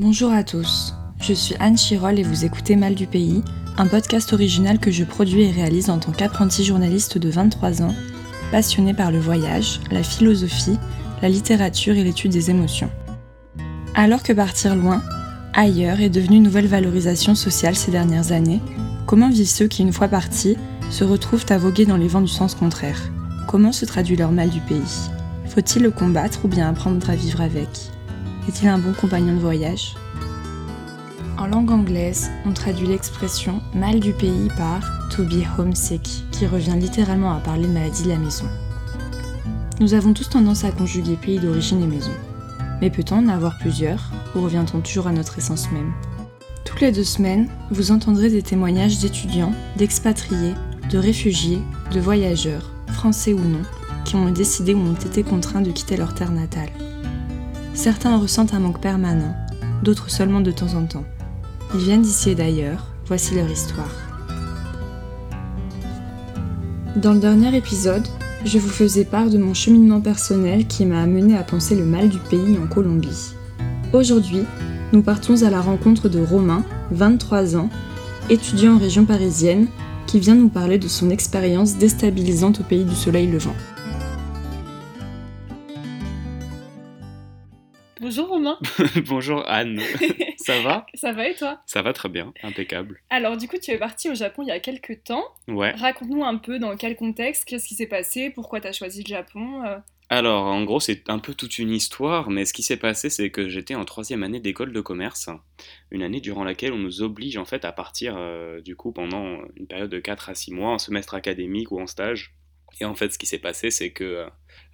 Bonjour à tous, je suis Anne Chirol et vous écoutez Mal du Pays, un podcast original que je produis et réalise en tant qu'apprenti journaliste de 23 ans, passionné par le voyage, la philosophie, la littérature et l'étude des émotions. Alors que partir loin, ailleurs, est devenu nouvelle valorisation sociale ces dernières années, comment vivent ceux qui, une fois partis, se retrouvent à voguer dans les vents du sens contraire? Comment se traduit leur mal du pays? Faut-il le combattre ou bien apprendre à vivre avec? Est-il un bon compagnon de voyage En langue anglaise, on traduit l'expression mal du pays par to be homesick, qui revient littéralement à parler de maladie de la maison. Nous avons tous tendance à conjuguer pays d'origine et maison. Mais peut-on en avoir plusieurs, ou revient-on toujours à notre essence même? Toutes les deux semaines, vous entendrez des témoignages d'étudiants, d'expatriés, de réfugiés, de voyageurs, français ou non, qui ont décidé ou ont été contraints de quitter leur terre natale. Certains ressentent un manque permanent, d'autres seulement de temps en temps. Ils viennent d'ici et d'ailleurs, voici leur histoire. Dans le dernier épisode, je vous faisais part de mon cheminement personnel qui m'a amené à penser le mal du pays en Colombie. Aujourd'hui, nous partons à la rencontre de Romain, 23 ans, étudiant en région parisienne, qui vient nous parler de son expérience déstabilisante au pays du soleil levant. Bonjour Romain. Bonjour Anne. Ça va? Ça va et toi? Ça va très bien, impeccable. Alors du coup, tu es parti au Japon il y a quelques temps. Ouais. Raconte-nous un peu dans quel contexte, qu'est-ce qui s'est passé, pourquoi tu as choisi le Japon. euh. Alors, en gros, c'est un peu toute une histoire, mais ce qui s'est passé, c'est que j'étais en troisième année d'école de commerce, une année durant laquelle on nous oblige en fait à partir euh, du coup pendant une période de 4 à 6 mois, en semestre académique ou en stage. Et en fait, ce qui s'est passé, c'est que euh,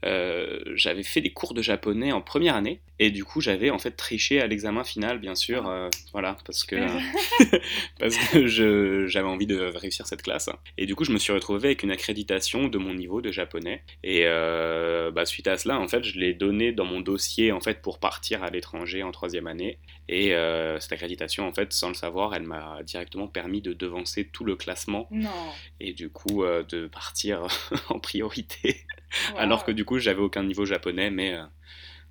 j'avais fait des cours de japonais en première année, et du coup, j'avais en fait triché à l'examen final, bien sûr, euh, voilà, parce que parce que j'avais envie de réussir cette classe. Et du coup, je me suis retrouvé avec une accréditation de mon niveau de japonais. Et euh, bah, suite à cela, en fait, je l'ai donné dans mon dossier en fait pour partir à l'étranger en troisième année. Et euh, cette accréditation, en fait, sans le savoir, elle m'a directement permis de devancer tout le classement Non. et du coup euh, de partir en priorité. Wow. Alors que du coup, j'avais aucun niveau japonais, mais euh,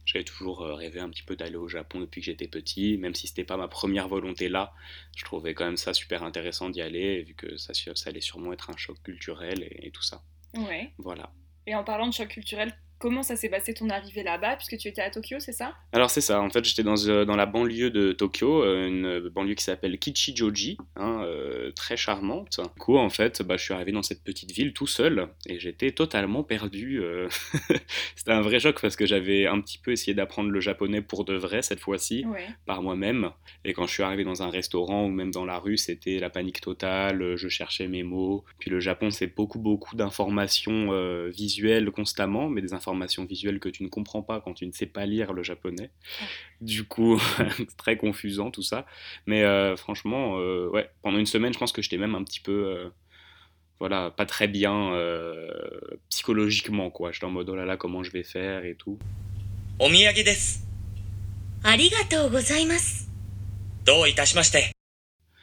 j'avais toujours euh, rêvé un petit peu d'aller au Japon depuis que j'étais petit, même si c'était pas ma première volonté là. Je trouvais quand même ça super intéressant d'y aller, vu que ça allait sûrement être un choc culturel et, et tout ça. Ouais. Voilà. Et en parlant de choc culturel, comment ça s'est passé ton arrivée là-bas Puisque tu étais à Tokyo, c'est ça? Alors c'est ça, en fait j'étais dans, euh, dans la banlieue de Tokyo, euh, une banlieue qui s'appelle Kichijoji, hein, euh, très charmante. Du coup en fait bah, je suis arrivé dans cette petite ville tout seul et j'étais totalement perdu. euh. C'était un vrai choc parce que j'avais un petit peu essayé d'apprendre le japonais pour de vrai cette fois-ci, Ouais. par moi-même. Et quand je suis arrivé dans un restaurant ou même dans la rue, c'était la panique totale, euh, je cherchais mes mots. Puis le Japon c'est beaucoup beaucoup d'informations euh, visuelles constamment, mais des informations informations visuelles que tu ne comprends pas quand tu ne sais pas lire le japonais. Du coup, très confusant tout ça. Mais euh, franchement, euh, ouais, pendant une semaine, je pense que j'étais même un petit peu. Euh, voilà, pas très bien psychologiquement, quoi. J'étais en mode, oh là là, comment je vais faire et tout. Omiyage desu. Arigatou gozaimasu. Do itashimashite.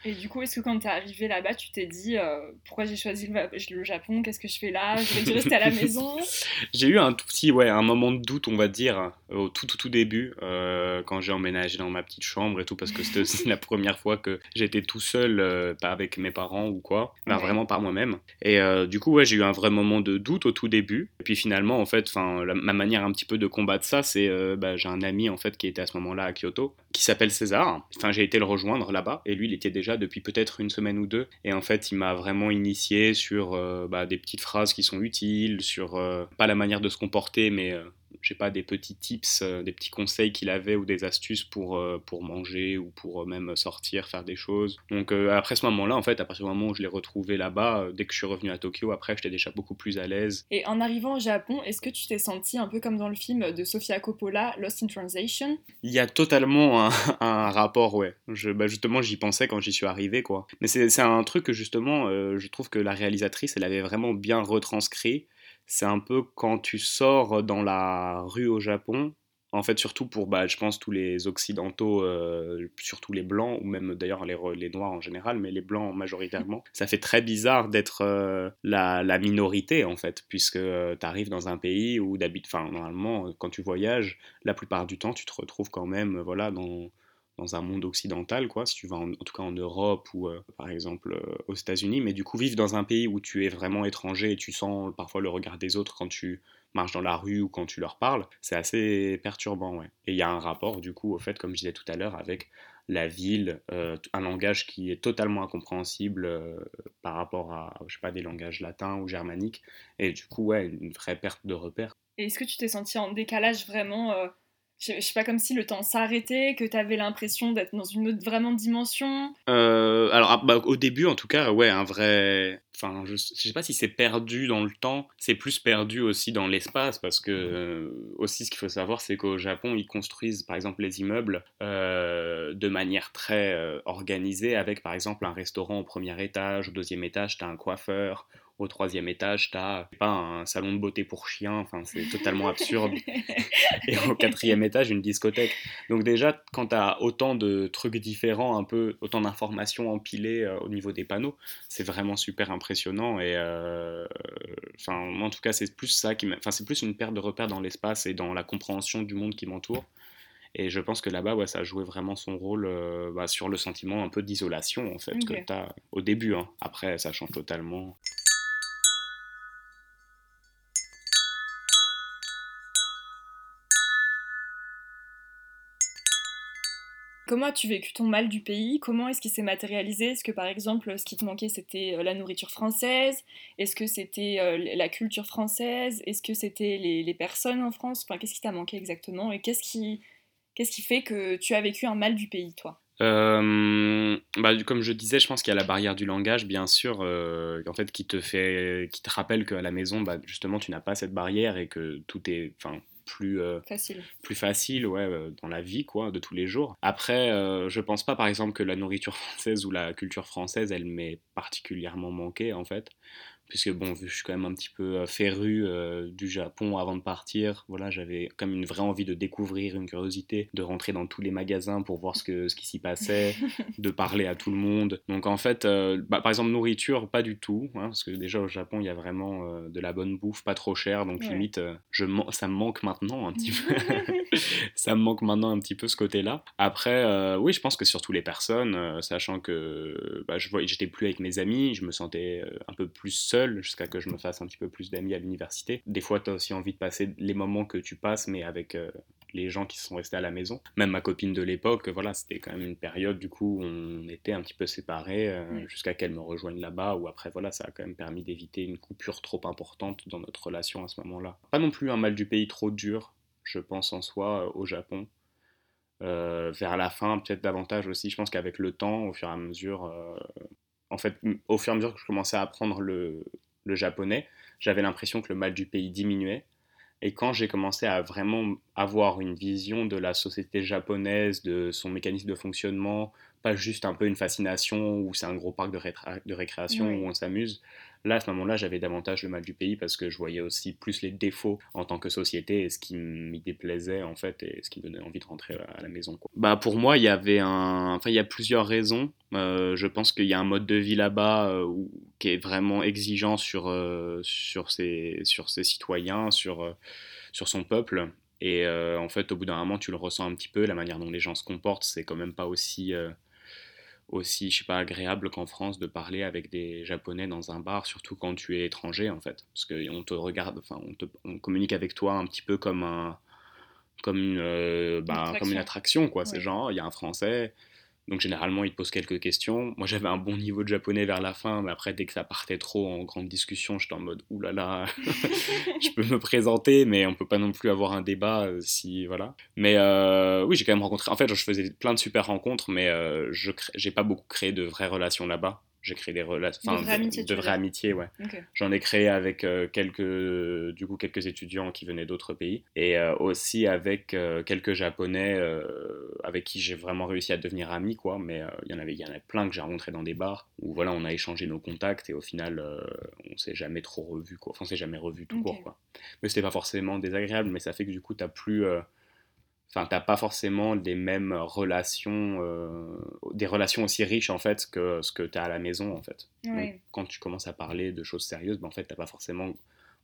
Et du coup, est-ce que quand t'es arrivé là-bas, tu t'es dit euh, pourquoi j'ai choisi le, le Japon? Qu'est-ce que je fais là? Je vais rester à la maison? J'ai eu un tout petit, ouais, un moment de doute, on va dire, au tout tout tout début, euh, quand j'ai emménagé dans ma petite chambre et tout, parce que c'était aussi la première fois que j'étais tout seul, euh, pas avec mes parents ou quoi, enfin, Ouais. vraiment par moi-même. Et du coup, ouais, j'ai eu un vrai moment de doute au tout début. Et puis finalement, en fait, enfin, ma manière un petit peu de combattre ça, c'est, bah, j'ai un ami en fait qui était à ce moment-là à Kyoto, qui s'appelle César. Enfin, j'ai été le rejoindre là-bas, et lui, il était déjà depuis peut-être une semaine ou deux. Et en fait, il m'a vraiment initié sur euh, bah, des petites phrases qui sont utiles, sur euh, pas la manière de se comporter, mais euh, je sais pas, des petits tips, euh, des petits conseils qu'il avait ou des astuces pour, euh, pour manger ou pour euh, même sortir, faire des choses. Donc après ce moment-là, en fait, à partir du moment où je l'ai retrouvé là-bas, dès que je suis revenu à Tokyo, après, j'étais déjà beaucoup plus à l'aise. Et en arrivant au Japon, est-ce que tu t'es senti un peu comme dans le film de Sofia Coppola, Lost in Translation? Il y a totalement un, un rapport, ouais. Je, bah, justement, j'y pensais quand j'y suis arrivé, quoi. Mais c'est c'est un truc que justement, euh, je trouve que la réalisatrice, elle avait vraiment bien retranscrit. C'est un peu quand tu sors dans la rue au Japon, en fait, surtout pour, bah, je pense, tous les occidentaux, euh, surtout les blancs, ou même d'ailleurs les, les noirs en général, mais les blancs majoritairement, ça fait très bizarre d'être euh, la, la minorité, en fait, puisque tu arrives dans un pays où d'habitude, enfin, normalement, quand tu voyages, la plupart du temps, tu te retrouves quand même, euh, voilà, dans dans un monde occidental, quoi, si tu vas en, tout cas en Europe ou euh, par exemple euh, aux États-Unis, mais du coup vivre dans un pays où tu es vraiment étranger et tu sens parfois le regard des autres quand tu marches dans la rue ou quand tu leur parles, c'est assez perturbant, ouais. Et il y a un rapport du coup au fait, comme je disais tout à l'heure, avec la ville, euh, un langage qui est totalement incompréhensible par rapport à, je sais pas, des langages latins ou germaniques, et du coup, ouais, une vraie perte de repères. Et est-ce que tu t'es senti en décalage vraiment je, je sais pas, comme si le temps s'arrêtait, que tu avais l'impression d'être dans une autre vraiment dimension Euh, alors, ah, bah, au début, en tout cas, ouais, un vrai. Enfin, je, je sais pas si c'est perdu dans le temps, c'est plus perdu aussi dans l'espace, parce que euh, aussi, ce qu'il faut savoir, c'est qu'au Japon, ils construisent, par exemple, les immeubles euh, de manière très euh, organisée, avec, par exemple, un restaurant au premier étage, au deuxième étage, tu as un coiffeur, au troisième étage, tu as pas un salon de beauté pour chiens, enfin, c'est totalement absurde. Et au quatrième étage, une discothèque. Donc déjà, quand tu as autant de trucs différents, un peu autant d'informations empilées euh, au niveau des panneaux, c'est vraiment super impressionnant. Et euh, enfin, en tout cas, c'est plus ça qui, enfin, c'est plus une perte de repères dans l'espace et dans la compréhension du monde qui m'entoure. Et je pense que là-bas, ouais, ça a joué vraiment son rôle euh, bah, sur le sentiment un peu d'isolation, en fait, que tu as au début. hein. Après, ça change totalement. Comment as-tu vécu ton mal du pays? Comment est-ce qu'il s'est matérialisé? Est-ce que par exemple, ce qui te manquait, c'était euh, la nourriture française? Est-ce que c'était euh, la culture française? Est-ce que c'était les, personnes en France? Enfin, qu'est-ce qui t'a manqué exactement? Et qu'est-ce qui, qu'est-ce qui fait que tu as vécu un mal du pays, toi? Euh, bah, comme je disais, je pense qu'il y a la barrière du langage, bien sûr, en fait, qui te fait, qui te rappelle qu'à la maison, bah, justement, tu n'as pas cette barrière et que tout est, enfin, plus, euh, Facile. plus facile, ouais, euh, dans la vie, quoi, de tous les jours. Après, euh, je pense pas, par exemple, que la nourriture française ou la culture française, elle m'est particulièrement manquée, en fait. Puisque, bon, vu que je suis quand même un petit peu euh, féru euh, du Japon avant de partir, voilà, j'avais quand même une vraie envie de découvrir, une curiosité, de rentrer dans tous les magasins pour voir ce, que, ce qui s'y passait, de parler à tout le monde. Donc, en fait, euh, bah, par exemple, nourriture, pas du tout, hein, parce que déjà au Japon, il y a vraiment euh, de la bonne bouffe, pas trop cher, donc Ouais. limite, je, ça me manque maintenant un petit peu. ça me manque maintenant un petit peu ce côté-là. Après, oui, je pense que surtout les personnes, sachant que bah, j'étais plus avec mes amis, je me sentais un peu plus seul jusqu'à que je me fasse un petit peu plus d'amis à l'université. Des fois, tu as aussi envie de passer les moments que tu passes, mais avec euh, les gens qui sont restés à la maison. Même ma copine de l'époque, voilà, c'était quand même une période du coup où on était un petit peu séparés euh, Mm. jusqu'à qu'elle me rejoigne là-bas, ou après, voilà, ça a quand même permis d'éviter une coupure trop importante dans notre relation à ce moment-là. Pas non plus un mal du pays trop dur, je pense en soi, euh, au Japon. Euh, vers la fin, peut-être davantage aussi. Je pense qu'avec le temps, au fur et à mesure, euh, en fait, au fur et à mesure que je commençais à apprendre le, le japonais, j'avais l'impression que le mal du pays diminuait. Et quand j'ai commencé à vraiment avoir une vision de la société japonaise, de son mécanisme de fonctionnement, pas juste un peu une fascination où c'est un gros parc de, récréation Oui. où on s'amuse, là à ce moment-là j'avais davantage le mal du pays parce que je voyais aussi plus les défauts en tant que société et ce qui m'y déplaisait en fait et ce qui me donnait envie de rentrer à la maison. quoi. Bah pour moi il y avait un, enfin il y a plusieurs raisons. Euh, je pense qu'il y a un mode de vie là-bas euh, qui est vraiment exigeant sur euh, sur ses sur ses citoyens, sur sur son peuple. Et en fait, au bout d'un moment, tu le ressens un petit peu. La manière dont les gens se comportent, c'est quand même pas aussi, aussi, je sais pas, agréable qu'en France de parler avec des Japonais dans un bar, surtout quand tu es étranger, en fait. Parce qu'on te regarde, enfin, on, te- on communique avec toi un petit peu comme un, comme une, euh, bah, comme une attraction, quoi. C'est genre, il y a un Français. Donc généralement, il te pose quelques questions. Moi, j'avais un bon niveau de japonais vers la fin, mais après, dès que ça partait trop en grande discussion, j'étais en mode, oulala, je peux me présenter, mais on peut pas non plus avoir un débat euh, si voilà. Mais euh, oui, j'ai quand même rencontré. En fait, je faisais plein de super rencontres, mais euh, je j'ai pas beaucoup créé de vraies relations là-bas. J'ai créé des relations, De enfin, vraies amitiés, de dire. amitiés, ouais. J'en ai créé avec euh, quelques, du coup, quelques étudiants qui venaient d'autres pays et euh, aussi avec euh, quelques Japonais euh, avec qui j'ai vraiment réussi à devenir ami, quoi. Mais euh, il y en avait, il y en avait plein que j'ai rencontrés dans des bars où voilà, on a échangé nos contacts et au final, euh, on s'est jamais trop revus, quoi. Enfin, on s'est jamais revus tout court, quoi. Mais c'était pas forcément désagréable, mais ça fait que du coup, t'as plus. Enfin, t'as pas forcément les mêmes relations, euh, des relations aussi riches en fait que ce que t'as à la maison en fait. Ouais. Donc, quand tu commences à parler de choses sérieuses, ben, en fait, t'as pas forcément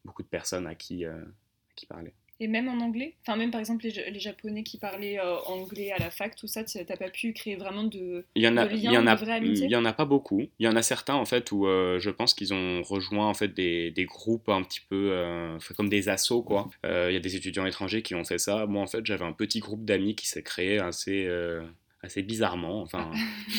beaucoup de personnes à qui, euh, à qui parler. Et même en anglais Enfin, même par exemple les, Ja- les Japonais qui parlaient euh, anglais à la fac, tout ça, tu- t'as pas pu créer vraiment de. Il y en a, de il liens, y en a, de vraie amitié? il y en a pas beaucoup. Il y en a certains en fait où euh, je pense qu'ils ont rejoint en fait des, des groupes un petit peu euh, comme des assos quoi. Euh, Il y a des étudiants étrangers qui ont fait ça. Moi en fait j'avais un petit groupe d'amis qui s'est créé assez assez bizarrement. Enfin,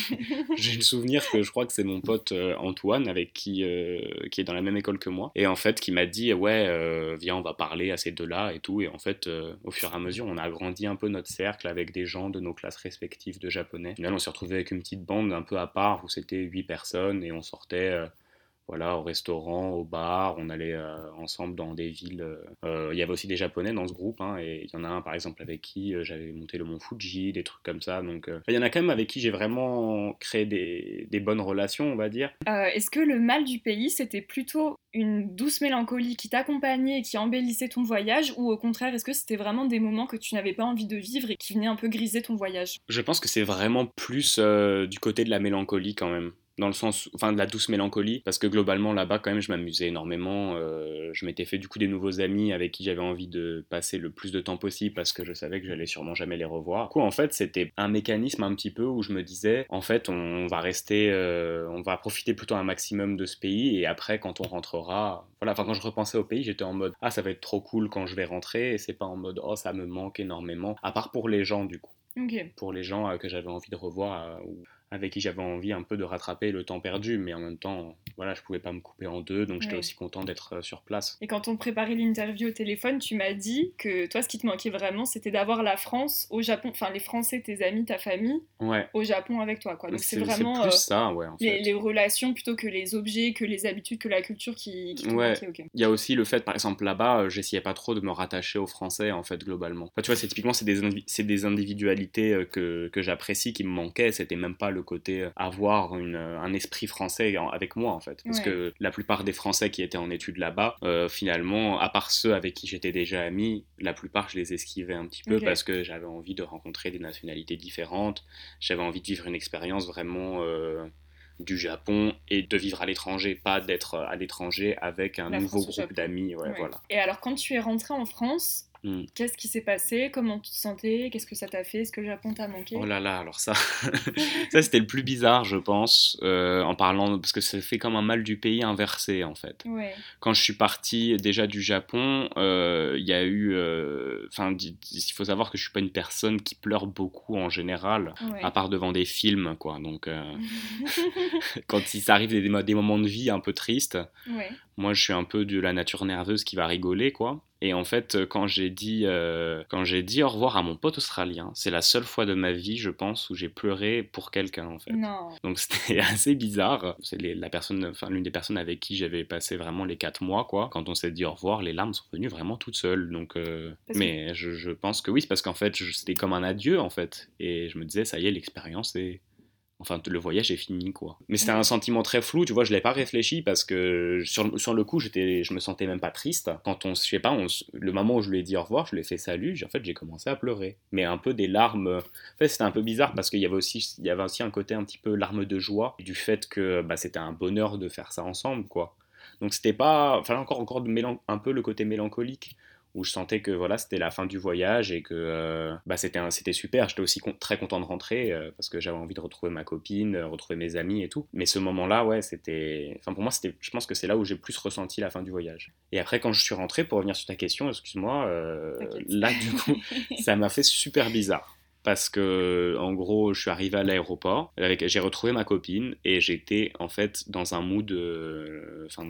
j'ai le souvenir que je crois que c'est mon pote euh, Antoine avec qui euh, qui est dans la même école que moi et en fait qui m'a dit ouais euh, viens on va parler à ces deux-là et tout et en fait au fur et à mesure on a agrandi un peu notre cercle avec des gens de nos classes respectives de japonais. Au final on s'est retrouvé avec une petite bande un peu à part où c'était huit personnes et on sortait voilà, au restaurant, au bar, on allait euh, ensemble dans des villes. euh, euh, Il y avait aussi des Japonais dans ce groupe, hein, et il y en a un par exemple avec qui j'avais monté le mont Fuji, des trucs comme ça. Donc euh, il y en a quand même avec qui j'ai vraiment créé des, des bonnes relations, on va dire. Est-ce que le mal du pays, c'était plutôt une douce mélancolie qui t'accompagnait et qui embellissait ton voyage, ou au contraire, est-ce que c'était vraiment des moments que tu n'avais pas envie de vivre et qui venaient un peu griser ton voyage? Je pense que c'est vraiment plus du côté de la mélancolie quand même. Dans le sens, enfin de la douce mélancolie, parce que globalement là-bas quand même je m'amusais énormément. euh, je m'étais fait du coup des nouveaux amis avec qui j'avais envie de passer le plus de temps possible parce que je savais que j'allais sûrement jamais les revoir. Du coup en fait c'était un mécanisme un petit peu où je me disais en fait on va rester, euh, on va profiter plutôt un maximum de ce pays et après quand on rentrera, voilà. Enfin quand je repensais au pays j'étais en mode ah ça va être trop cool quand je vais rentrer et c'est pas en mode oh ça me manque énormément. À part pour les gens du coup pour les gens euh, que j'avais envie de revoir ou avec qui j'avais envie un peu de rattraper le temps perdu, mais en même temps, voilà, je pouvais pas me couper en deux, donc j'étais Ouais. aussi content d'être euh, sur place. Et quand on préparait l'interview au téléphone, tu m'as dit que toi, ce qui te manquait vraiment, c'était d'avoir la France au Japon, enfin les Français, tes amis, ta famille, Ouais, au Japon avec toi. Quoi. Donc c'est vraiment plus euh, ça, ouais, en les, fait. les relations plutôt que les objets, que les habitudes, que la culture qui, qui te Ouais. manquait. Il y a aussi le fait, par exemple, là-bas, euh, j'essayais pas trop de me rattacher aux Français, en fait, globalement. Enfin, tu vois, c'est typiquement, c'est des, des individualités que, que j'apprécie, qui me manquaient. C'était même pas le côté avoir une, un esprit français avec moi, en fait. Parce Ouais. que la plupart des Français qui étaient en études là-bas, euh, finalement, à part ceux avec qui j'étais déjà ami, la plupart, je les esquivais un petit peu parce que j'avais envie de rencontrer des nationalités différentes. J'avais envie de vivre une expérience vraiment... euh, du Japon et de vivre à l'étranger, pas d'être à l'étranger avec un La nouveau France groupe d'amis. Ouais, Ouais. voilà. Et alors, quand tu es rentré en France, Hmm. qu'est-ce qui s'est passé? Comment tu te sentais? Qu'est-ce que ça t'a fait? Est-ce que le Japon t'a manqué? Oh là là, alors ça, ça c'était le plus bizarre, je pense, euh, en parlant, parce que ça fait comme un mal du pays inversé, en fait. Ouais. Quand je suis parti déjà du Japon, euh, il y a eu, euh, enfin, il faut savoir que je suis pas une personne qui pleure beaucoup en général, ouais. à part devant des films, quoi. Donc, quand il s'arrive des, des moments de vie un peu tristes, ouais. Moi je suis un peu de la nature nerveuse qui va rigoler quoi. Et en fait euh, quand j'ai dit euh, quand j'ai dit au revoir à mon pote australien c'est la seule fois de ma vie je pense où j'ai pleuré pour quelqu'un en fait. Non. donc c'était assez bizarre. C'est la personne enfin l'une des personnes avec qui j'avais passé vraiment les quatre mois quoi. Quand on s'est dit au revoir les larmes sont venues vraiment toutes seules. Donc euh, que- mais je, je pense que oui c'est parce qu'en fait c'était comme un adieu en fait. Et je me disais ça y est l'expérience est Enfin, le voyage est fini, quoi. Mais c'était un sentiment très flou, tu vois, je l'ai pas réfléchi parce que sur, sur le coup, j'étais, je me sentais même pas triste. Quand on, je sais pas, on le moment où je lui ai dit au revoir, je lui ai fait salut, j'ai- en fait, j'ai commencé à pleurer. Mais un peu des larmes. En fait, c'était un peu bizarre parce qu'il y avait aussi, il y avait aussi un côté un petit peu larme de joie du fait que bah, c'était un bonheur de faire ça ensemble, quoi. Donc c'était pas, enfin encore, encore de mélan- un peu le côté mélancolique où je sentais que voilà c'était la fin du voyage et que euh, bah, c'était super. J'étais aussi con- très content de rentrer euh, parce que j'avais envie de retrouver ma copine euh, retrouver mes amis et tout. Mais ce moment là ouais c'était enfin pour moi c'était je pense que c'est là où j'ai plus ressenti la fin du voyage. Et après quand je suis rentré pour revenir sur ta question excuse-moi là du coup ça m'a fait super bizarre parce que en gros je suis arrivé à l'aéroport j'ai retrouvé ma copine et j'étais en fait dans un mood euh, enfin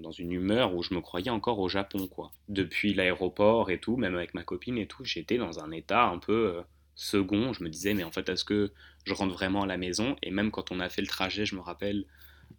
dans une humeur où je me croyais encore au Japon quoi. Depuis l'aéroport et tout même avec ma copine et tout j'étais dans un état un peu euh, second. Je me disais mais en fait est-ce que je rentre vraiment à la maison? Et même quand on a fait le trajet je me rappelle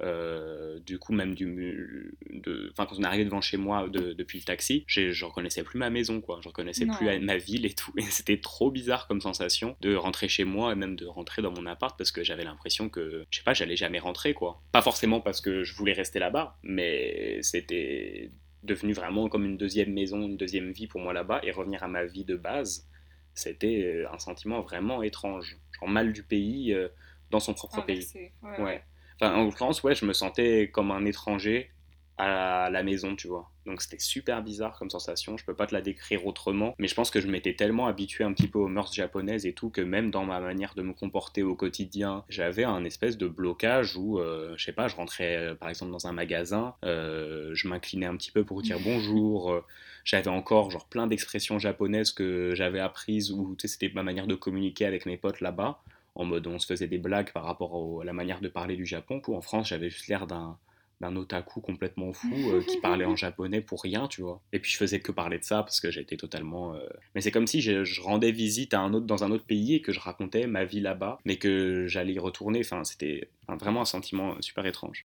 euh, du coup même du de enfin quand on est arrivé devant chez moi de- depuis le taxi je reconnaissais plus ma maison quoi je reconnaissais Non. plus ma ville et tout et c'était trop bizarre comme sensation de rentrer chez moi et même de rentrer dans mon appart parce que j'avais l'impression que je sais pas j'allais jamais rentrer quoi pas forcément parce que je voulais rester là-bas mais c'était devenu vraiment comme une deuxième maison une deuxième vie pour moi là-bas et revenir à ma vie de base c'était euh, un sentiment vraiment étrange genre mal du pays euh, dans son propre pays Inversé. Ouais, Ouais. ouais. Enfin, en l'occurrence, ouais, je me sentais comme un étranger à la maison, tu vois. Donc c'était super bizarre comme sensation, je peux pas te la décrire autrement, mais je pense que je m'étais tellement habitué un petit peu aux mœurs japonaises et tout que même dans ma manière de me comporter au quotidien, j'avais un espèce de blocage où, euh, je sais pas, je rentrais euh, par exemple dans un magasin, euh, je m'inclinais un petit peu pour dire bonjour, j'avais encore genre plein d'expressions japonaises que j'avais apprises ou tu sais, c'était ma manière de communiquer avec mes potes là-bas, en mode on se faisait des blagues par rapport à la manière de parler du Japon, où en France j'avais juste l'air d'un d'un otaku complètement fou euh, qui parlait en japonais pour rien, tu vois. Et puis je faisais que parler de ça parce que j'étais totalement. Euh, mais c'est comme si je, rendais visite à un autre dans un autre pays et que je racontais ma vie là-bas, mais que j'allais y retourner. Enfin, c'était vraiment un sentiment super étrange.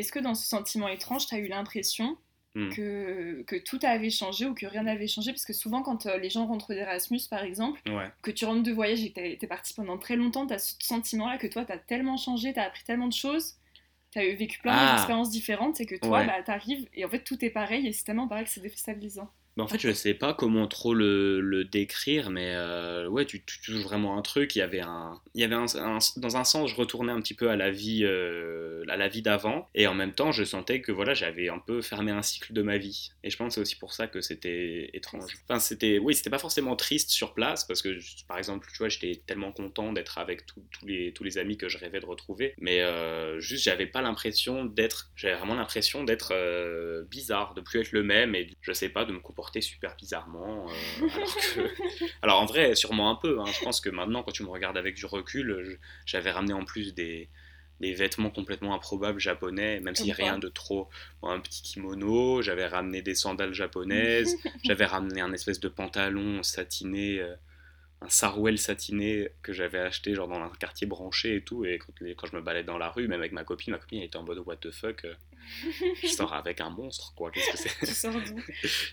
Est-ce que dans ce sentiment étrange, tu as eu l'impression hmm. que, que, tout avait changé ou que rien n'avait changé? Parce que souvent, quand euh, les gens rentrent d'Erasmus, par exemple, que tu rentres de voyage et que tu es parti pendant très longtemps, tu as ce sentiment-là que toi, tu as tellement changé, tu as appris tellement de choses, tu as vécu plein ah. d'expériences différentes, c'est que toi, bah, tu arrives et en fait, tout est pareil et c'est tellement pareil que c'est déstabilisant. En fait, je sais pas comment trop le, décrire, mais euh, ouais, tu, touches vraiment un truc. Il y avait un, il y avait dans un sens, je retournais un petit peu à la vie, euh, à la vie d'avant, et en même temps, je sentais que voilà, j'avais un peu fermé un cycle de ma vie. Et je pense que c'est aussi pour ça que c'était étrange. Enfin, c'était, oui, c'était pas forcément triste sur place, parce que par exemple, tu vois, j'étais tellement content d'être avec tous les, tous les amis que je rêvais de retrouver, mais euh, juste, j'avais pas l'impression d'être, j'avais vraiment l'impression d'être bizarre, de plus être le même, et je sais pas, de me comporter super bizarrement. Euh, alors, en vrai, sûrement un peu. Hein. Je pense que maintenant, quand tu me regardes avec du recul, j'avais ramené en plus des, des vêtements complètement improbables japonais, même s'il n'y a rien de trop. un petit kimono, j'avais ramené des sandales japonaises, j'avais ramené un espèce de pantalon satiné, euh, un sarouel satiné que j'avais acheté genre dans un quartier branché et tout. Et quand, quand, je me baladais dans la rue, même avec ma copine, ma copine elle était en mode what the fuck. Euh, je sors avec un monstre, quoi. Qu'est-ce que c'est? Tu sors d'où?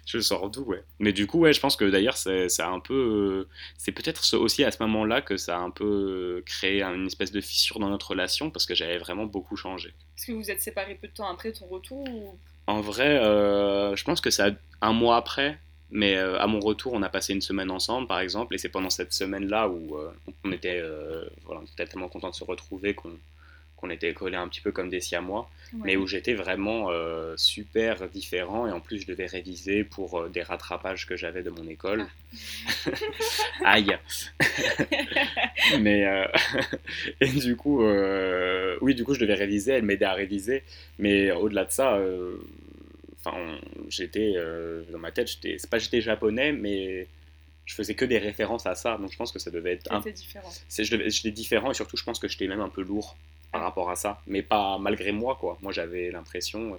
Je sors d'où, ouais. Mais du coup, ouais, je pense que d'ailleurs, c'est un peu. Euh, c'est peut-être aussi à ce moment-là que ça a un peu créé une espèce de fissure dans notre relation parce que j'avais vraiment beaucoup changé. Est-ce que vous êtes séparés peu de temps après ton retour ou... En vrai, euh, je pense que ça un mois après. Mais euh, à mon retour, on a passé une semaine ensemble, par exemple, et c'est pendant cette semaine-là où on était, voilà, on était tellement contents de se retrouver qu'on qu'on était collés un petit peu comme des siamois, mais où j'étais vraiment euh, super différent et en plus je devais réviser pour euh, des rattrapages que j'avais de mon école. Ah. Aïe Mais euh, et du coup, oui, du coup je devais réviser, elle m'aidait à réviser, mais au-delà de ça, enfin, j'étais dans ma tête, c'est pas j'étais japonais, mais je faisais que des références à ça, donc je pense que ça devait être un... différent. J'étais différent et surtout je pense que j'étais même un peu lourd par rapport à ça, mais pas malgré moi, quoi. Moi, j'avais l'impression euh,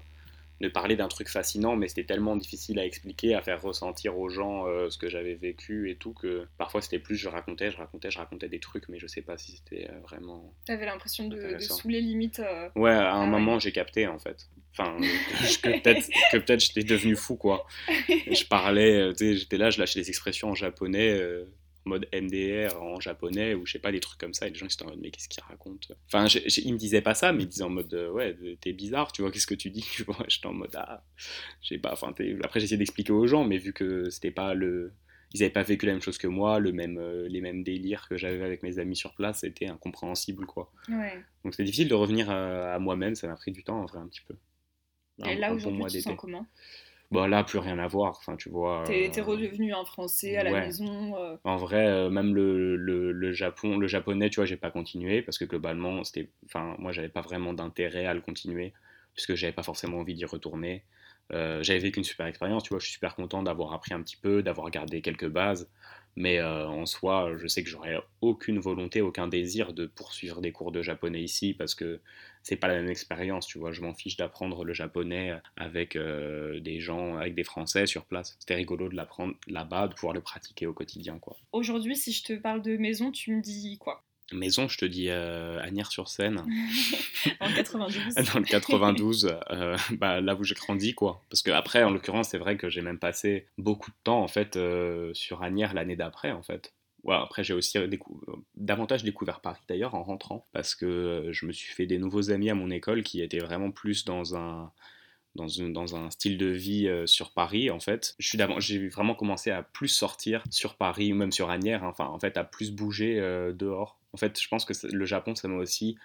de parler d'un truc fascinant, mais c'était tellement difficile à expliquer, à faire ressentir aux gens euh, ce que j'avais vécu et tout, que parfois c'était plus je racontais, je racontais, je racontais des trucs, mais je sais pas si c'était euh, vraiment. T'avais l'impression de, de saouler limite. Ouais, à un ah moment j'ai capté en fait. Enfin, que peut-être que peut-être j'étais devenu fou quoi. Je parlais, tu sais, j'étais là, je lâchais des expressions en japonais mode MDR en japonais ou je sais pas, des trucs comme ça. Et les gens ils étaient en mode, mais qu'est-ce qu'il raconte Enfin, ils me disaient pas ça, mais ils disaient en mode, euh, ouais, t'es bizarre, tu vois, qu'est-ce que tu dis? Tu vois J'étais en mode, ah, je sais pas. Enfin, après, j'essayais d'expliquer aux gens, mais vu que c'était pas le. Ils n'avaient pas vécu la même chose que moi, le même, euh, les mêmes délires que j'avais avec mes amis sur place, c'était incompréhensible, quoi. Donc c'est difficile de revenir à, moi-même, ça m'a pris du temps, en vrai, un petit peu. Et là, aujourd'hui, tu sens comment? Bah là plus rien à voir enfin tu vois t'es euh, redevenu un français à la maison euh. en vrai euh, même le, le, le, japon le japonais tu vois j'ai pas continué parce que globalement c'était enfin moi j'avais pas vraiment d'intérêt à le continuer puisque j'avais pas forcément envie d'y retourner j'avais vécu une super expérience tu vois je suis super content d'avoir appris un petit peu d'avoir gardé quelques bases mais en soi je sais que j'aurais aucune volonté aucun désir de poursuivre des cours de japonais ici parce que c'est pas la même expérience, tu vois. Je m'en fiche d'apprendre le japonais avec euh, des gens, avec des Français sur place. C'était rigolo de l'apprendre là-bas, de pouvoir le pratiquer au quotidien, quoi. Aujourd'hui, si je te parle de maison, tu me dis quoi? Maison, je te dis euh, Agnières-sur-Seine. en 92. Dans le 92, euh, bah, là où j'ai grandi, quoi. Parce que après, en l'occurrence, c'est vrai que j'ai même passé beaucoup de temps, en fait, sur Agnières l'année d'après, en fait après, j'ai aussi davantage découvert Paris d'ailleurs en rentrant, parce que euh, je me suis fait des nouveaux amis à mon école qui étaient vraiment plus dans un, dans, une, dans un style de vie euh, sur Paris, en fait. J'ai vraiment commencé à plus sortir sur Paris ou même sur Agnières, hein. enfin, en fait, à plus bouger euh, dehors. En fait, je pense que le Japon, ça m'a aussi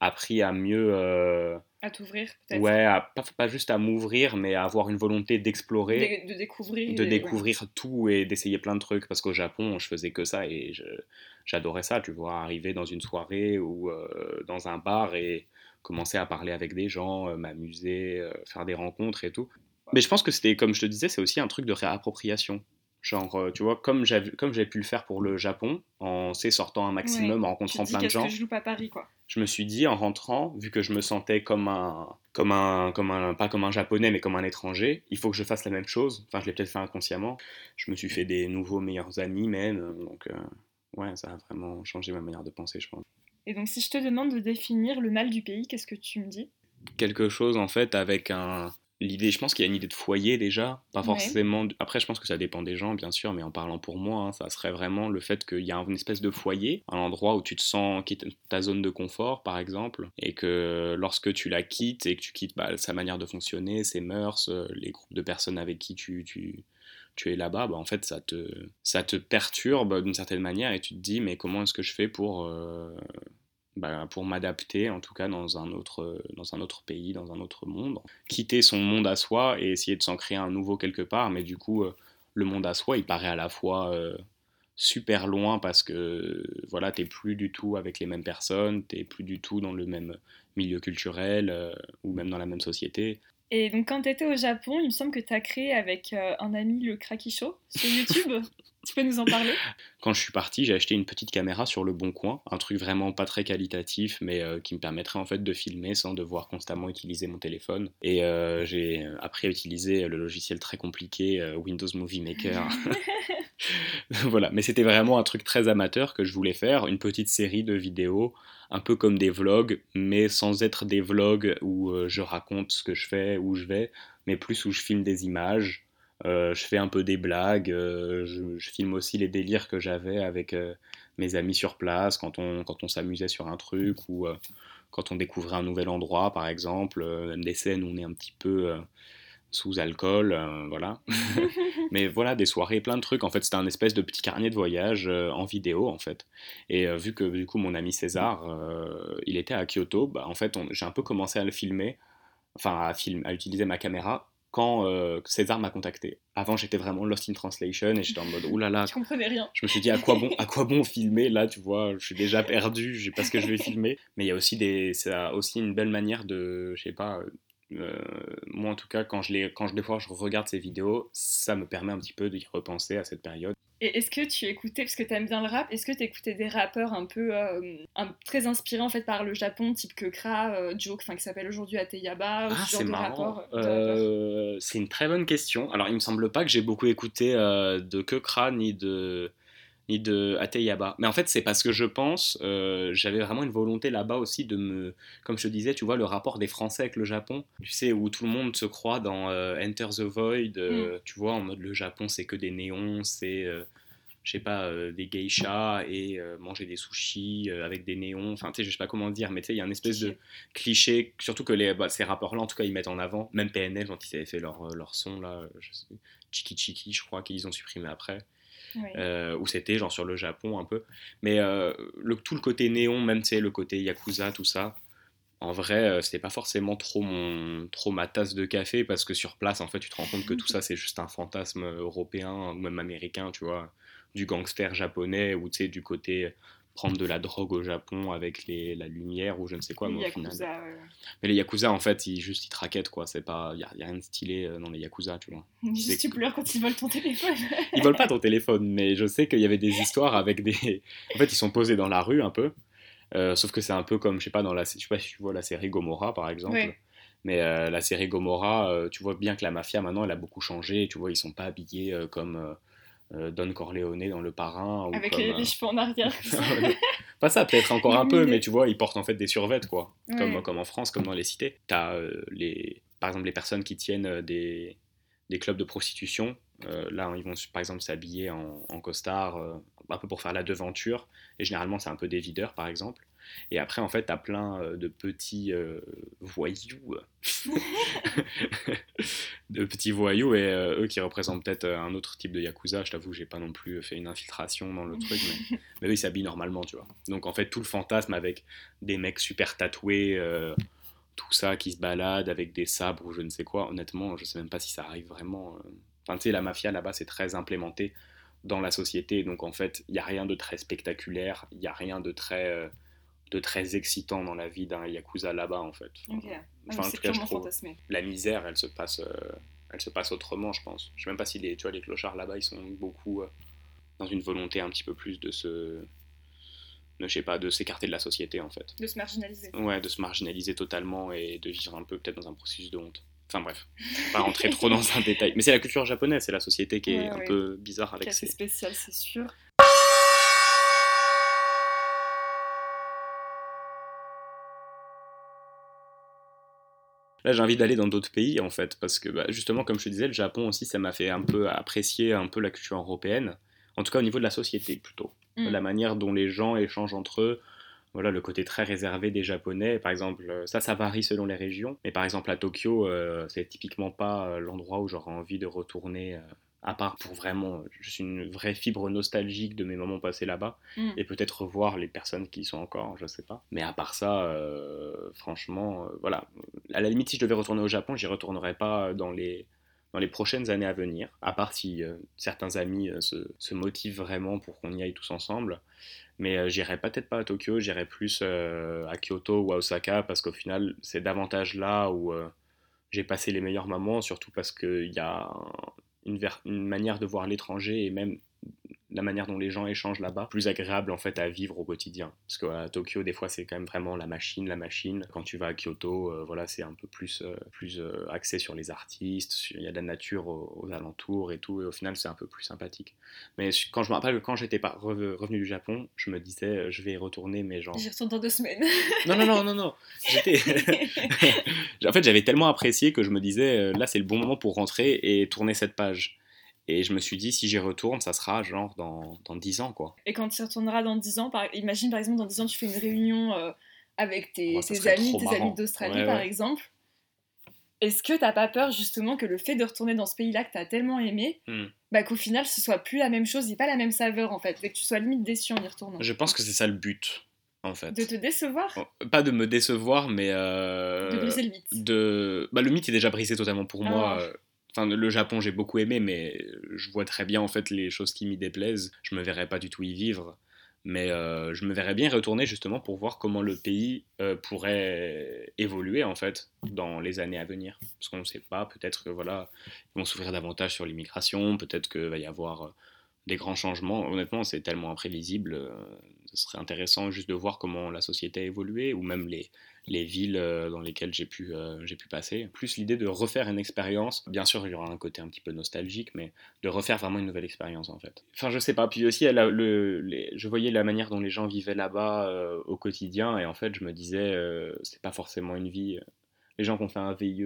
appris à mieux. Euh, à t'ouvrir, peut-être Ouais, pas, pas, juste à m'ouvrir, mais à avoir une volonté d'explorer. De, découvrir. De découvrir tout et d'essayer plein de trucs. Parce qu'au Japon, je faisais que ça et j'adorais ça, tu vois, arriver dans une soirée ou dans un bar et commencer à parler avec des gens, m'amuser, faire des rencontres et tout. Mais je pense que c'était, comme je te disais, c'est aussi un truc de réappropriation. Genre, euh, tu vois, comme j'avais, comme j'avais pu le faire pour le Japon, en sortant un maximum, en rencontrant plein de gens. Que je loupe à Paris, quoi. Je me suis dit, en rentrant, vu que je me sentais comme un, comme un, comme un, pas comme un japonais, mais comme un étranger, il faut que je fasse la même chose. Enfin, je l'ai peut-être fait inconsciemment. Je me suis fait des nouveaux meilleurs amis, même. Donc, euh, ouais, ça a vraiment changé ma manière de penser, je pense. Et donc, si je te demande de définir le mal du pays, qu'est-ce que tu me dis? Quelque chose, en fait, avec un, L'idée, je pense qu'il y a une idée de foyer déjà, pas forcément. Après, je pense que ça dépend des gens, bien sûr, mais en parlant pour moi, hein, ça serait vraiment le fait qu'il y a une espèce de foyer, un endroit où tu te sens quitte ta zone de confort, par exemple, et que lorsque tu la quittes et que tu quittes bah, sa manière de fonctionner, ses mœurs, euh, les groupes de personnes avec qui tu, tu, tu es là-bas, bah, en fait, ça te, ça te perturbe d'une certaine manière et tu te dis, mais comment est-ce que je fais pour. Euh, bah, pour m'adapter, en tout cas dans un, autre, dans un autre pays, dans un autre monde. Quitter son monde à soi et essayer de s'en créer un nouveau quelque part, mais du coup, euh, le monde à soi, il paraît à la fois euh, super loin parce que voilà, t'es plus du tout avec les mêmes personnes, t'es plus du tout dans le même milieu culturel euh, ou même dans la même société. Et donc, quand tu étais au Japon, il me semble que tu as créé avec un ami le Cracky Show sur YouTube. Tu peux nous en parler? Quand je suis parti, j'ai acheté une petite caméra sur le Bon Coin, un truc vraiment pas très qualitatif, mais euh, qui me permettrait en fait de filmer sans devoir constamment utiliser mon téléphone. Et euh, j'ai appris à utiliser le logiciel très compliqué euh, Windows Movie Maker. voilà, mais c'était vraiment un truc très amateur que je voulais faire, une petite série de vidéos, un peu comme des vlogs, mais sans être des vlogs où je raconte ce que je fais, où je vais, mais plus où je filme des images. Euh, je fais un peu des blagues, euh, je, filme aussi les délires que j'avais avec euh, mes amis sur place quand on, quand on s'amusait sur un truc ou quand on découvrait un nouvel endroit par exemple, même des scènes où on est un petit peu sous alcool, voilà. Mais voilà, des soirées, plein de trucs. En fait, c'était un espèce de petit carnet de voyage en vidéo, en fait. Et vu que, du coup, mon ami César, il était à Kyoto, bah, en fait, j'ai un peu commencé à le filmer, enfin, à, film, à utiliser ma caméra quand euh, César m'a contacté. Avant, j'étais vraiment lost in translation et j'étais en mode oulala. Là là, je comprenais rien. Je me suis dit à quoi bon, à quoi bon filmer là, tu vois, je suis déjà perdu, je sais pas ce que je vais filmer. Mais il y a aussi des, ça aussi une belle manière de, je sais pas. Euh, moi en tout cas quand je les quand je des fois je regarde ces vidéos ça me permet un petit peu d'y repenser à cette période et est-ce que tu écoutais, parce que tu aimes bien le rap, est-ce que tu écoutais des rappeurs un peu euh, très inspirés en fait par le Japon, type Kekra, euh, Joke, enfin qui s'appelle aujourd'hui Ateyaba, ah, ce genre de euh, C'est une très bonne question. Alors il me semble pas que j'ai beaucoup écouté de Kekra ni de ni de Ateyaba. Mais en fait, c'est parce que je pense, euh, j'avais vraiment une volonté là-bas aussi de me, comme je te disais, tu vois, le rapport des Français avec le Japon, tu sais, où tout le monde se croit dans euh, Enter the Void, euh, mm. tu vois, en mode le Japon, c'est que des néons, c'est, je sais pas, des geishas et manger des sushis avec des néons, enfin, tu sais, je sais pas comment dire, mais tu sais, il y a une espèce de cliché, surtout que les, bah, ces rappeurs-là, en tout cas, ils mettent en avant, même PNL, quand ils avaient fait leur, leur son, là, je sais, Chiki Chiki, je crois qu'ils ont supprimé après. Euh, où c'était genre sur le Japon un peu. Mais euh, tout le côté néon, même tu le côté yakuza, tout ça, en vrai, euh, c'était pas forcément trop, mon, trop ma tasse de café parce que sur place, en fait, tu te rends compte que tout ça, c'est juste un fantasme européen ou même américain, tu vois, du gangster japonais ou tu sais, du côté prendre de la drogue au Japon avec les, la lumière ou je ne sais quoi. Mais, au final. mais les Yakuza, en fait, ils, juste ils traquettent, quoi. Il n'y a, a, rien de stylé euh, dans les Yakuza, tu vois. Juste tu pleures quand ils volent ton téléphone. ils volent pas ton téléphone, mais je sais qu'il y avait des histoires avec des. En fait, ils sont posés dans la rue un peu. Euh, sauf que c'est un peu comme, je sais pas, dans la, je sais pas si tu vois la série Gomorrah par exemple. Mais euh, la série Gomorrah, tu vois bien que la mafia maintenant elle a beaucoup changé. Tu vois, ils sont pas habillés comme Don Corleone dans Le Parrain. Avec les, euh, cheveux en arrière. pas ça, peut-être encore un peu, mais tu vois, ils portent en fait des survêtes, quoi. Comme, comme en France, comme dans les cités. Tu as, euh, les, par exemple, les personnes qui tiennent des, des clubs de prostitution. Là, ils vont par exemple s'habiller en, en, costard, un peu pour faire la devanture. Et généralement, c'est un peu des videurs, par exemple. Et après, en fait, tu as plein de petits voyous. de petits voyous, et euh, eux qui représentent peut-être euh, un autre type de Yakuza. Je t'avoue, j'ai pas non plus fait une infiltration dans le truc, mais, mais eux, ils s'habillent normalement, tu vois. Donc en fait, tout le fantasme avec des mecs super tatoués, euh, tout ça qui se balade avec des sabres ou je ne sais quoi, honnêtement, je sais même pas si ça arrive vraiment. euh. Enfin, tu sais, la mafia là-bas, c'est très implémenté dans la société, donc en fait, il n'y a rien de très spectaculaire, il n'y a rien de très, euh, de très excitant dans la vie d'un Yakuza là-bas, en fait. Enfin, Ah, en c'est tout cas, je purement trouve fantasmé. la misère, elle se passe, euh, elle se passe autrement, je pense. Je sais même pas si les, tu vois, les clochards là-bas, ils sont beaucoup euh, dans une volonté un petit peu plus de se, je sais pas, de s'écarter de la société, en fait. De se marginaliser. Ouais, de se marginaliser totalement et de vivre un peu peut-être dans un processus de honte. Enfin bref, pas rentrer trop dans un détail. Mais c'est la culture japonaise, c'est la société qui est Ouais, un ouais. peu bizarre avec assez ses... spécial, c'est sûr. Là, j'ai envie d'aller dans d'autres pays, en fait, parce que bah, justement, comme je te disais, le Japon aussi, ça m'a fait un peu apprécier un peu la culture européenne, en tout cas au niveau de la société plutôt. Mm. La manière dont les gens échangent entre eux, voilà, le côté très réservé des Japonais, par exemple, euh, ça, ça varie selon les régions, mais par exemple à Tokyo, euh, c'est typiquement pas euh, l'endroit où j'aurais envie de retourner, euh, à part pour vraiment, je suis une vraie fibre nostalgique de mes moments passés là-bas, Mm. et peut-être revoir les personnes qui y sont encore, je sais pas. Mais à part ça, euh, franchement, voilà. À la limite, si je devais retourner au Japon, j'y retournerais pas dans les, dans les prochaines années à venir, à part si euh, certains amis euh, se, motivent vraiment pour qu'on y aille tous ensemble. Mais euh, j'irais peut-être pas à Tokyo, j'irais plus à Kyoto ou à Osaka, parce qu'au final, c'est davantage là où j'ai passé les meilleurs moments, surtout parce qu'il y a une manière de voir l'étranger et même la manière dont les gens échangent là-bas, plus agréable en fait à vivre au quotidien. Parce qu'à Tokyo, des fois, c'est quand même vraiment la machine, la machine. Quand tu vas à Kyoto, euh, voilà, c'est un peu plus, euh, plus euh, axé sur les artistes, sur- il y a de la nature aux, aux alentours et tout, et au final, c'est un peu plus sympathique. Mais quand je me rappelle que quand j'étais pas re- revenu du Japon, je me disais, je vais y retourner, mais genre... J'y retourne dans deux semaines. Non, non, non, non, non. J'étais... en fait, j'avais tellement apprécié que je me disais, là, c'est le bon moment pour rentrer et tourner cette page. Et je me suis dit, si j'y retourne, ça sera genre dans, dans 10 ans, quoi. Et quand tu y retourneras dans 10 ans, par... imagine par exemple dans 10 ans, tu fais une réunion euh, avec tes, Oh, amis, tes marrant. amis d'Australie Ouais, par ouais. exemple. Est-ce que t'as pas peur justement que le fait de retourner dans ce pays-là que t'as tellement aimé, Hmm. bah qu'au final ce soit plus la même chose, ait pas la même saveur en fait, et que tu sois limite déçu en y retournant? Je pense que c'est ça le but, en fait. De te décevoir? Bon, Pas de me décevoir, mais... euh, De briser le mythe de... Bah, le mythe est déjà brisé totalement pour moi. Ah. euh, Enfin, le Japon, j'ai beaucoup aimé, mais je vois très bien en fait les choses qui m'y déplaisent. Je me verrais pas du tout y vivre, mais euh, je me verrais bien retourner justement pour voir comment le pays euh, pourrait évoluer en fait dans les années à venir. Parce qu'on ne sait pas, peut-être que voilà, vont s'ouvrir davantage sur l'immigration, peut-être qu'il va y avoir euh, des grands changements. Honnêtement, c'est tellement imprévisible. ce serait intéressant juste de voir comment la société a évolué, ou même les, les villes euh, dans lesquelles j'ai pu, euh, j'ai pu passer. Plus l'idée de refaire une expérience. Bien sûr, il y aura un côté un petit peu nostalgique, mais de refaire vraiment une nouvelle expérience en fait. Enfin, je sais pas. Puis aussi, elle a le, les- je voyais la manière dont les gens vivaient là-bas euh, au quotidien, et en fait, je me disais, euh, c'est pas forcément une vie. Les gens qui ont fait un VIE,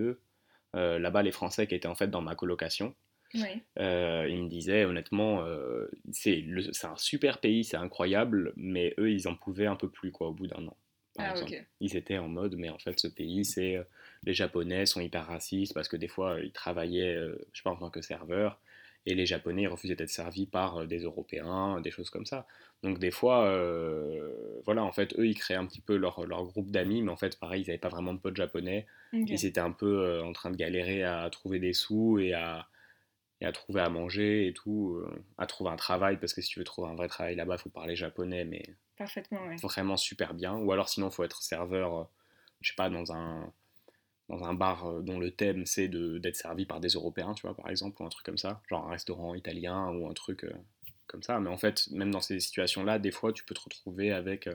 là-bas, les Français qui étaient en fait dans ma colocation, Oui. euh, il me disait honnêtement, euh, c'est un super pays, c'est incroyable, mais eux, ils en pouvaient un peu plus quoi au bout d'un an. Par Ah exemple. Ils étaient en mode, mais en fait, ce pays, c'est euh, les Japonais sont hyper racistes parce que des fois, ils travaillaient, euh, je sais pas, en tant que serveurs, et les Japonais ils refusaient d'être servis par euh, des Européens, des choses comme ça. Donc des fois, euh, voilà, en fait, eux, ils créaient un petit peu leur, leur groupe d'amis, mais en fait, pareil, ils n'avaient pas vraiment de potes japonais. Ils étaient un peu euh, en train de galérer à trouver des sous et à, et à trouver à manger et tout, euh, à trouver un travail, parce que si tu veux trouver un vrai travail là-bas, il faut parler japonais, mais Parfaitement, ouais. vraiment super bien. Ou alors sinon, il faut être serveur, euh, je sais pas, dans un, dans un bar euh, dont le thème c'est d'être servi par des Européens, tu vois, par exemple, ou un truc comme ça, genre un restaurant italien ou un truc euh, comme ça. Mais en fait, même dans ces situations-là, des fois, tu peux te retrouver avec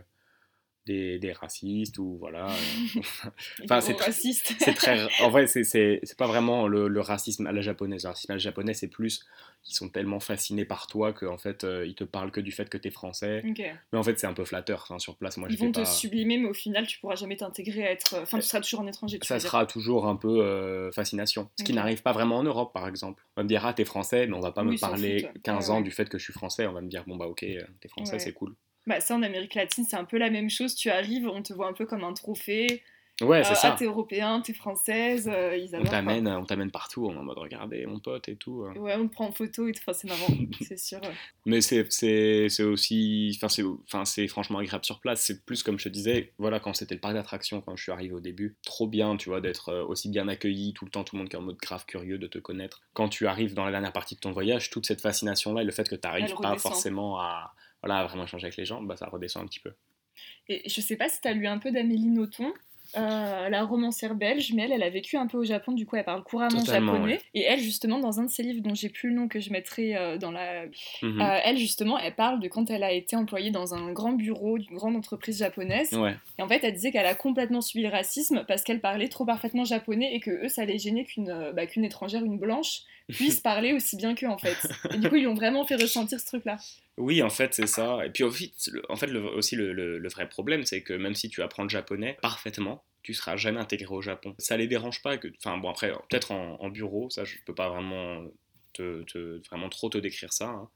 des, des racistes ou voilà. euh, Enfin, c'est raciste. c'est très en vrai c'est pas vraiment le, le racisme à la japonaise le racisme à la japonaise c'est plus qu'ils sont tellement fascinés par toi qu'en fait euh, ils te parlent que du fait que t'es français Ok. mais en fait c'est un peu flatteur enfin, sur place moi Ils vont te pas sublimer, mais au final, tu pourras jamais t'intégrer à être. Enfin, tu seras toujours un étranger. Tu ça veux dire. sera toujours un peu euh, fascination ce qui Ok. n'arrive pas vraiment en Europe par exemple on va me dire ah t'es français mais on va pas Oui, me ils parler foutent. 15 Ouais, ans ouais. du fait que je suis français on va me dire bon bah ok euh, t'es français Ouais. c'est cool Bah, ça, en Amérique latine, c'est un peu la même chose. Tu arrives, on te voit un peu comme un trophée. Ouais, c'est Euh, ça. ah, t'es européen, t'es française, euh, ils On adorent. t'amène, on t'amène partout, on est en mode regardez mon pote et tout. euh. Ouais, on te prend en photo et tout, enfin, c'est marrant, c'est sûr. Mais c'est c'est- c'est aussi, enfin c'est enfin, c'est franchement agréable sur place. C'est plus comme je te disais, voilà, quand c'était le parc d'attractions, quand je suis arrivé au début, trop bien, tu vois, d'être euh, aussi bien accueilli tout le temps, tout le monde qui est en mode grave curieux de te connaître. Quand tu arrives dans la dernière partie de ton voyage, toute cette fascination-là et le fait que tu n'arrives Elle pas forcément à, voilà, à vraiment échanger avec les gens, bah, ça redescend un petit peu. Et je sais pas si t'as lu un peu d'Amélie Nothomb. euh, la romancière belge, mais elle, elle a vécu un peu au Japon, du coup elle parle couramment Totalement, japonais. ouais. Et elle, justement, dans un de ses livres dont j'ai plus le nom que je mettrai euh, dans la Mhm. Euh, elle, justement, elle parle de quand elle a été employée dans un grand bureau d'une grande entreprise japonaise. Ouais, Et en fait, elle disait qu'elle a complètement subi le racisme parce qu'elle parlait trop parfaitement japonais et que eux, ça les gênait qu'une bah, qu'une étrangère, une blanche, puisse parler aussi bien qu'eux, en fait. Du coup, ils lui ont vraiment fait ressentir ce truc-là. Oui, en fait, c'est ça. Et puis, au fait, en fait, aussi, le, vrai problème, c'est que même si tu apprends le japonais parfaitement, tu seras jamais intégré au Japon. Ça les dérange pas que. Enfin, bon, après, peut-être en, en bureau, ça, je peux pas vraiment, te, vraiment trop te décrire ça. hein.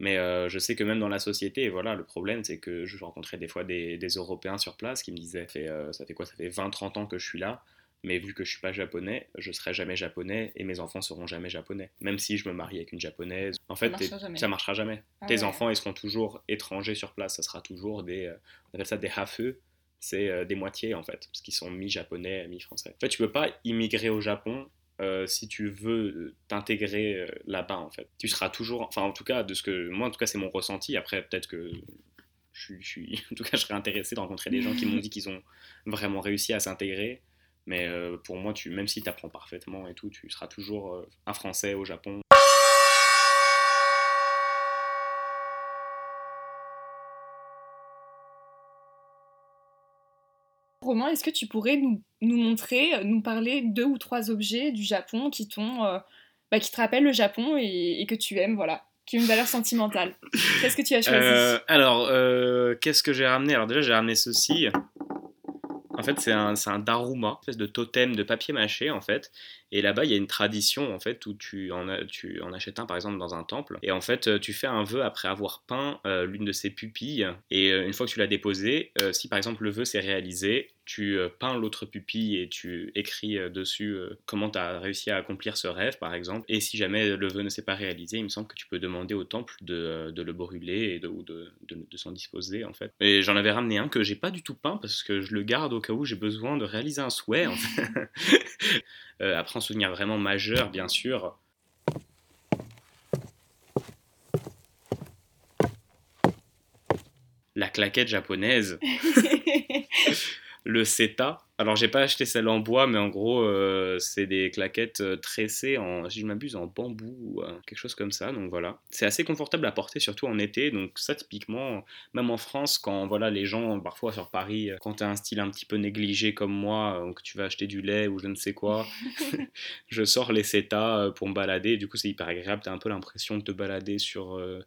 Mais euh, je sais que même dans la société, voilà, le problème, c'est que je rencontrais des fois des, Européens sur place qui me disaient ça fait, euh, ça fait quoi Ça fait 20-30 ans que je suis là. Mais vu que je suis pas japonais, je serai jamais japonais et mes enfants seront jamais japonais. Même si je me marie avec une japonaise, en fait, marchera t'es- jamais. ça marchera jamais. Ah Tes ouais. enfants, ils seront toujours étrangers sur place. Ça sera toujours des, euh, on appelle ça des hafeux. C'est euh, des moitiés en fait, parce qu'ils sont mi-japonais, mi-français. En fait, tu peux pas immigrer au Japon euh, si tu veux t'intégrer là-bas en fait. Tu seras toujours, enfin en tout cas de ce que moi en tout cas c'est mon ressenti. Après peut-être que je suis- en tout cas je serais intéressé de rencontrer des gens qui m'ont dit qu'ils ont vraiment réussi à s'intégrer. Mais euh, pour moi, tu, même si tu apprends parfaitement et tout, tu seras toujours euh, un Français au Japon. Romain, est-ce que tu pourrais nous, nous montrer, euh, nous parler deux ou trois objets du Japon qui t'ont, euh, bah, qui te rappellent le Japon et, et que tu aimes, voilà, qui ont une valeur sentimentale? Qu'est-ce que tu as choisi? Euh, alors, euh, qu'est-ce que j'ai ramené? Alors déjà, j'ai ramené ceci. En fait, c'est un, daruma, une espèce de totem de papier mâché, en fait. Et là-bas, il y a une tradition, en fait, où tu en, achètes un, par exemple, dans un temple. Et en fait, euh, tu fais un vœu après avoir peint euh, l'une de ses pupilles. Et euh, une fois que tu l'as déposé, si, par exemple, le vœu s'est réalisé, tu euh, peins l'autre pupille et tu écris euh, dessus euh, comment tu as réussi à accomplir ce rêve, par exemple. Et si jamais le vœu ne s'est pas réalisé, il me semble que tu peux demander au temple de, le brûler ou de, s'en disposer, en fait. Et j'en avais ramené un que j'ai pas du tout peint parce que je le garde au cas où j'ai besoin de réaliser un souhait, après, un souvenir vraiment majeur, bien sûr. La claquette japonaise. le CETA. Alors, j'ai pas acheté celle en bois, mais en gros, euh, c'est des claquettes euh, tressées en, si je m'abuse, en bambou ou euh, quelque chose comme ça. Donc voilà. C'est assez confortable à porter, surtout en été. Donc, ça, typiquement, même en France, quand voilà, les gens, parfois sur Paris, quand tu as un style un petit peu négligé comme moi, euh, que tu vas acheter du lait ou je ne sais quoi, je sors les CETA pour me balader. Du coup, c'est hyper agréable. Tu as un peu l'impression de te balader sur. euh,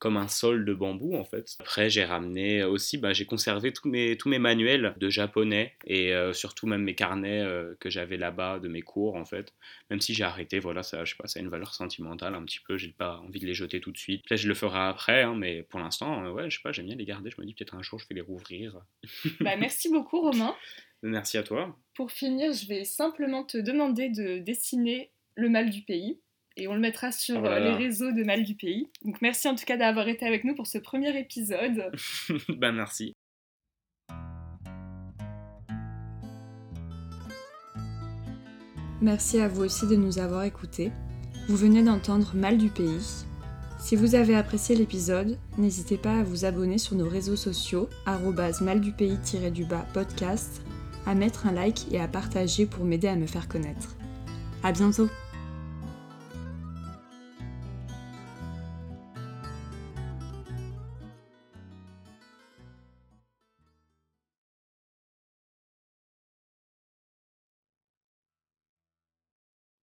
comme un sol de bambou en fait. Après j'ai ramené aussi, bah, j'ai conservé tous mes, tous mes manuels de japonais et euh, surtout même mes carnets euh, que j'avais là-bas de mes cours en fait. Même si j'ai arrêté, voilà, ça, je sais pas, ça a une valeur sentimentale un petit peu, j'ai pas envie de les jeter tout de suite. Peut-être je le ferai après, hein, mais pour l'instant, euh, ouais, je sais pas, j'aime bien les garder, je me dis peut-être un jour je vais les rouvrir. Bah, merci beaucoup, Romain. Merci à toi. Pour finir, je vais simplement te demander de dessiner le mal du pays. Et on le mettra sur Oh là euh, là. les réseaux de Mal du Pays. Donc merci en tout cas d'avoir été avec nous pour ce premier épisode. bah merci. Merci à vous aussi de nous avoir écoutés. Vous venez d'entendre Mal du pays. Si vous avez apprécié l'épisode, n'hésitez pas à vous abonner sur nos réseaux sociaux, arrobase maldupays-du-bas podcast, à mettre un like et à partager pour m'aider à me faire connaître. À bientôt!